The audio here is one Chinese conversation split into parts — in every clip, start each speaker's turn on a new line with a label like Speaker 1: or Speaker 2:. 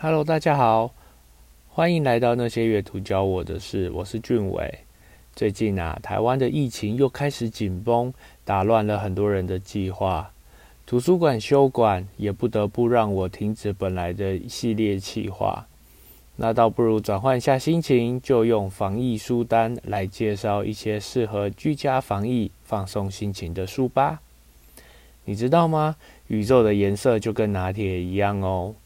Speaker 1: Hello，大家好，欢迎来到那些阅读教我的事。我是俊伟。最近啊，台湾的疫情又开始紧绷，打乱了很多人的计划。图书馆休馆，也不得不让我停止本来的一系列企划。那倒不如转换一下心情，就用防疫书单来介绍一些适合居家防疫、放松心情的书吧。你知道吗？宇宙的颜色就跟拿铁一样哦。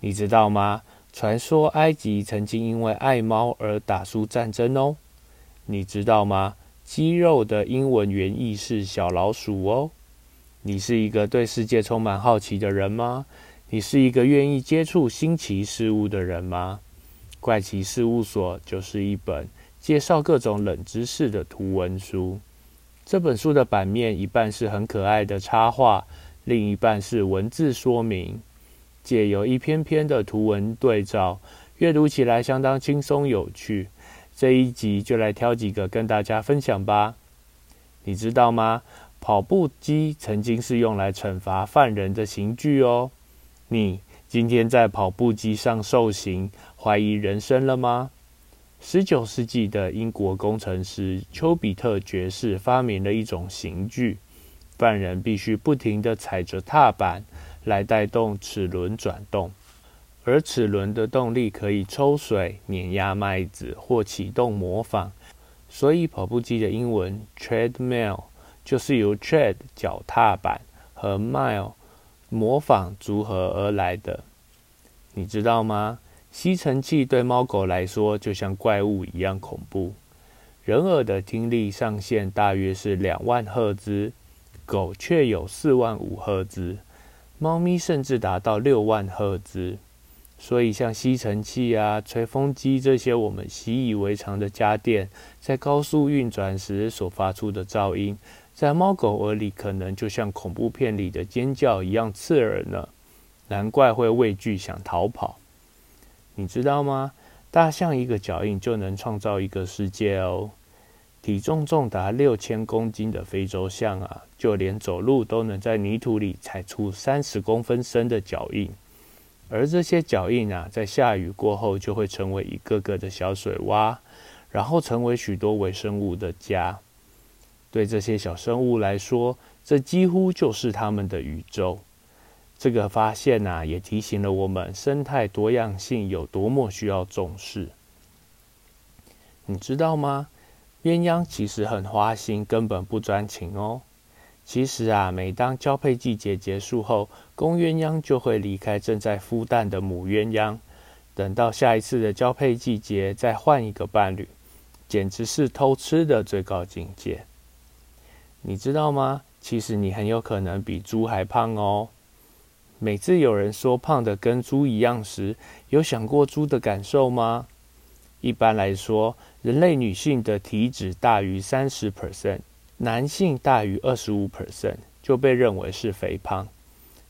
Speaker 1: 你知道吗？传说埃及曾经因为爱猫而打输战争哦。你知道吗？鸡肉的英文原意是小老鼠哦。你是一个对世界充满好奇的人吗？你是一个愿意接触新奇事物的人吗？怪奇事务所就是一本介绍各种冷知识的图文书。这本书的版面一半是很可爱的插画，另一半是文字说明。借由一篇篇的图文对照，阅读起来相当轻松有趣。这一集就来挑几个跟大家分享吧。你知道吗？跑步机曾经是用来惩罚犯人的刑具哦。你今天在跑步机上受刑，怀疑人生了吗？十九世纪的英国工程师丘比特爵士发明了一种刑具，犯人必须不停地踩着踏板。来带动齿轮转动，而齿轮的动力可以抽水、碾压麦子或启动模仿。所以跑步机的英文 treadmill 就是由 tread 脚踏板和 mile 模仿组合而来的。你知道吗？吸尘器对猫狗来说就像怪物一样恐怖。人耳的听力上限大约是两万赫兹，狗却有四万五赫兹。猫咪甚至达到六万赫兹，所以像吸尘器啊、吹风机这些我们习以为常的家电，在高速运转时所发出的噪音，在猫狗耳里可能就像恐怖片里的尖叫一样刺耳呢。难怪会畏惧想逃跑。你知道吗？大象一个脚印就能创造一个世界哦。体重重达六千公斤的非洲象啊，就连走路都能在泥土里踩出三十公分深的脚印，而这些脚印啊，在下雨过后就会成为一个个的小水洼，然后成为许多微生物的家。对这些小生物来说，这几乎就是他们的宇宙。这个发现啊，也提醒了我们生态多样性有多么需要重视。你知道吗？鸳鸯其实很花心，根本不专情哦。其实啊，每当交配季节结束后，公鸳鸯就会离开正在孵蛋的母鸳鸯，等到下一次的交配季节再换一个伴侣，简直是偷吃的最高境界。你知道吗？其实你很有可能比猪还胖哦。每次有人说胖的跟猪一样时，有想过猪的感受吗？一般来说，人类女性的体脂大于三十 percent，男性大于二十五 percent 就被认为是肥胖。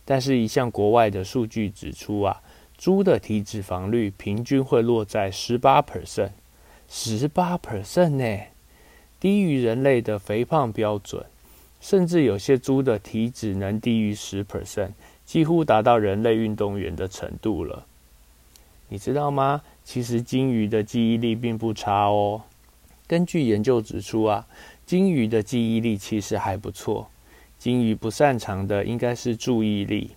Speaker 1: 但是，一项国外的数据指出啊，猪的体脂肪率平均会落在十八 percent，十八 percent 呢，低于人类的肥胖标准。甚至有些猪的体脂能低于十 percent，几乎达到人类运动员的程度了。你知道吗？其实金鱼的记忆力并不差哦。根据研究指出啊，金鱼的记忆力其实还不错。金鱼不擅长的应该是注意力。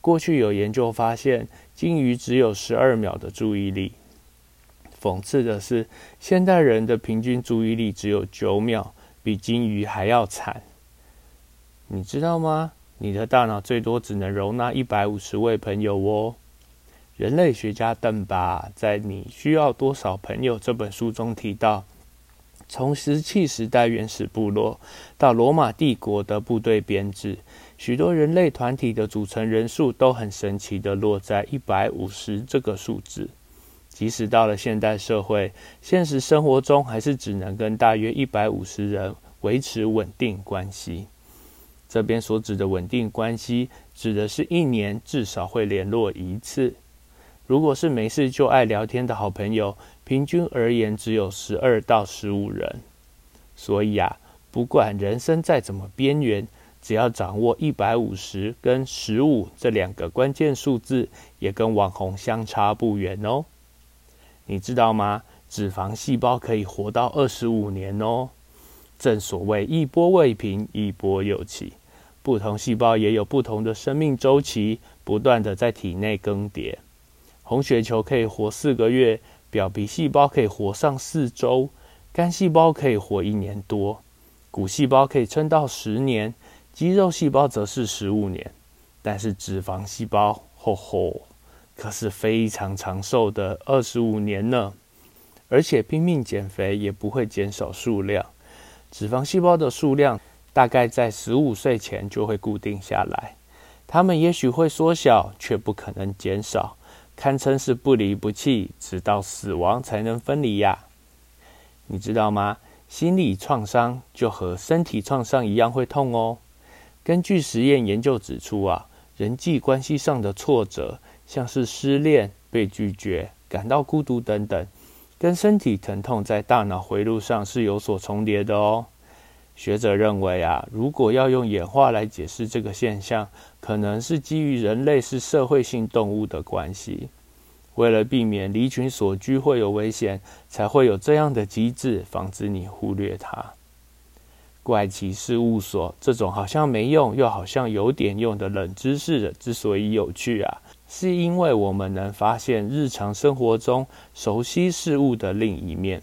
Speaker 1: 过去有研究发现，金鱼只有十二秒的注意力。讽刺的是，现代人的平均注意力只有九秒，比金鱼还要惨。你知道吗？你的大脑最多只能容纳一百五十位朋友哦。人类学家邓巴在《你需要多少朋友》这本书中提到，从石器时代原始部落到罗马帝国的部队编制，许多人类团体的组成人数都很神奇的落在一百五十这个数字。即使到了现代社会，现实生活中还是只能跟大约一百五十人维持稳定关系。这边所指的稳定关系，指的是一年至少会联络一次。如果是没事就爱聊天的好朋友，平均而言只有十二到十五人。所以啊，不管人生再怎么边缘，只要掌握一百五十跟十五这两个关键数字，也跟网红相差不远哦。你知道吗？脂肪细胞可以活到二十五年哦。正所谓一波未平，一波又起。不同细胞也有不同的生命周期，不断的在体内更迭。红血球可以活四个月，表皮细胞可以活上四周，肝细胞可以活一年多，骨细胞可以撑到十年，肌肉细胞则是十五年。但是脂肪细胞，吼吼。可是非常长寿的二十五年呢，而且拼命减肥也不会减少数量，脂肪细胞的数量大概在十五岁前就会固定下来，它们也许会缩小，却不可能减少，堪称是不离不弃，直到死亡才能分离呀。你知道吗？心理创伤就和身体创伤一样会痛哦。根据实验研究指出啊，人际关系上的挫折。像是失恋、被拒绝、感到孤独等等，跟身体疼痛在大脑回路上是有所重叠的哦。学者认为啊，如果要用演化来解释这个现象，可能是基于人类是社会性动物的关系。为了避免离群所居会有危险，才会有这样的机制，防止你忽略它。怪奇事务所这种好像没用又好像有点用的冷知识，之所以有趣啊。是因为我们能发现日常生活中熟悉事物的另一面。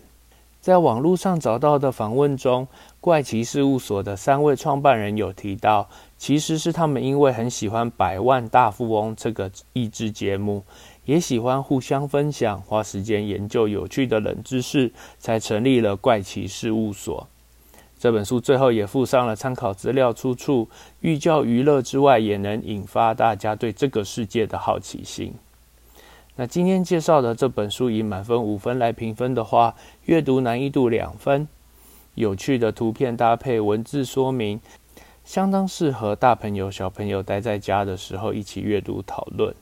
Speaker 1: 在网络上找到的访问中，怪奇事务所的三位创办人有提到，其实是他们因为很喜欢《百万大富翁》这个益智节目，也喜欢互相分享、花时间研究有趣的冷知识，才成立了怪奇事务所。这本书最后也附上了参考资料出处，寓教于乐之外，也能引发大家对这个世界的好奇心。那今天介绍的这本书以满分五分来评分的话，阅读难易度两分，有趣的图片搭配文字说明，相当适合大朋友小朋友待在家的时候一起阅读讨论。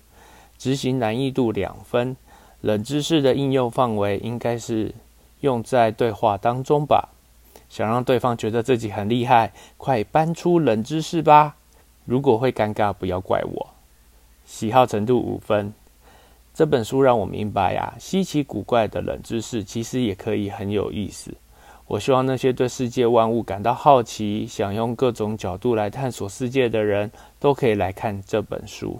Speaker 1: 执行难易度两分，冷知识的应用范围应该是用在对话当中吧。想让对方觉得自己很厉害，快搬出冷知识吧！如果会尴尬，不要怪我。喜好程度五分。这本书让我明白呀，稀奇古怪的冷知识其实也可以很有意思。我希望那些对世界万物感到好奇，想用各种角度来探索世界的人，都可以来看这本书。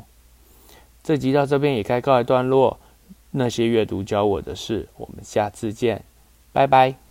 Speaker 1: 这集到这边也该告一段落。那些阅读教我的事，我们下次见，拜拜。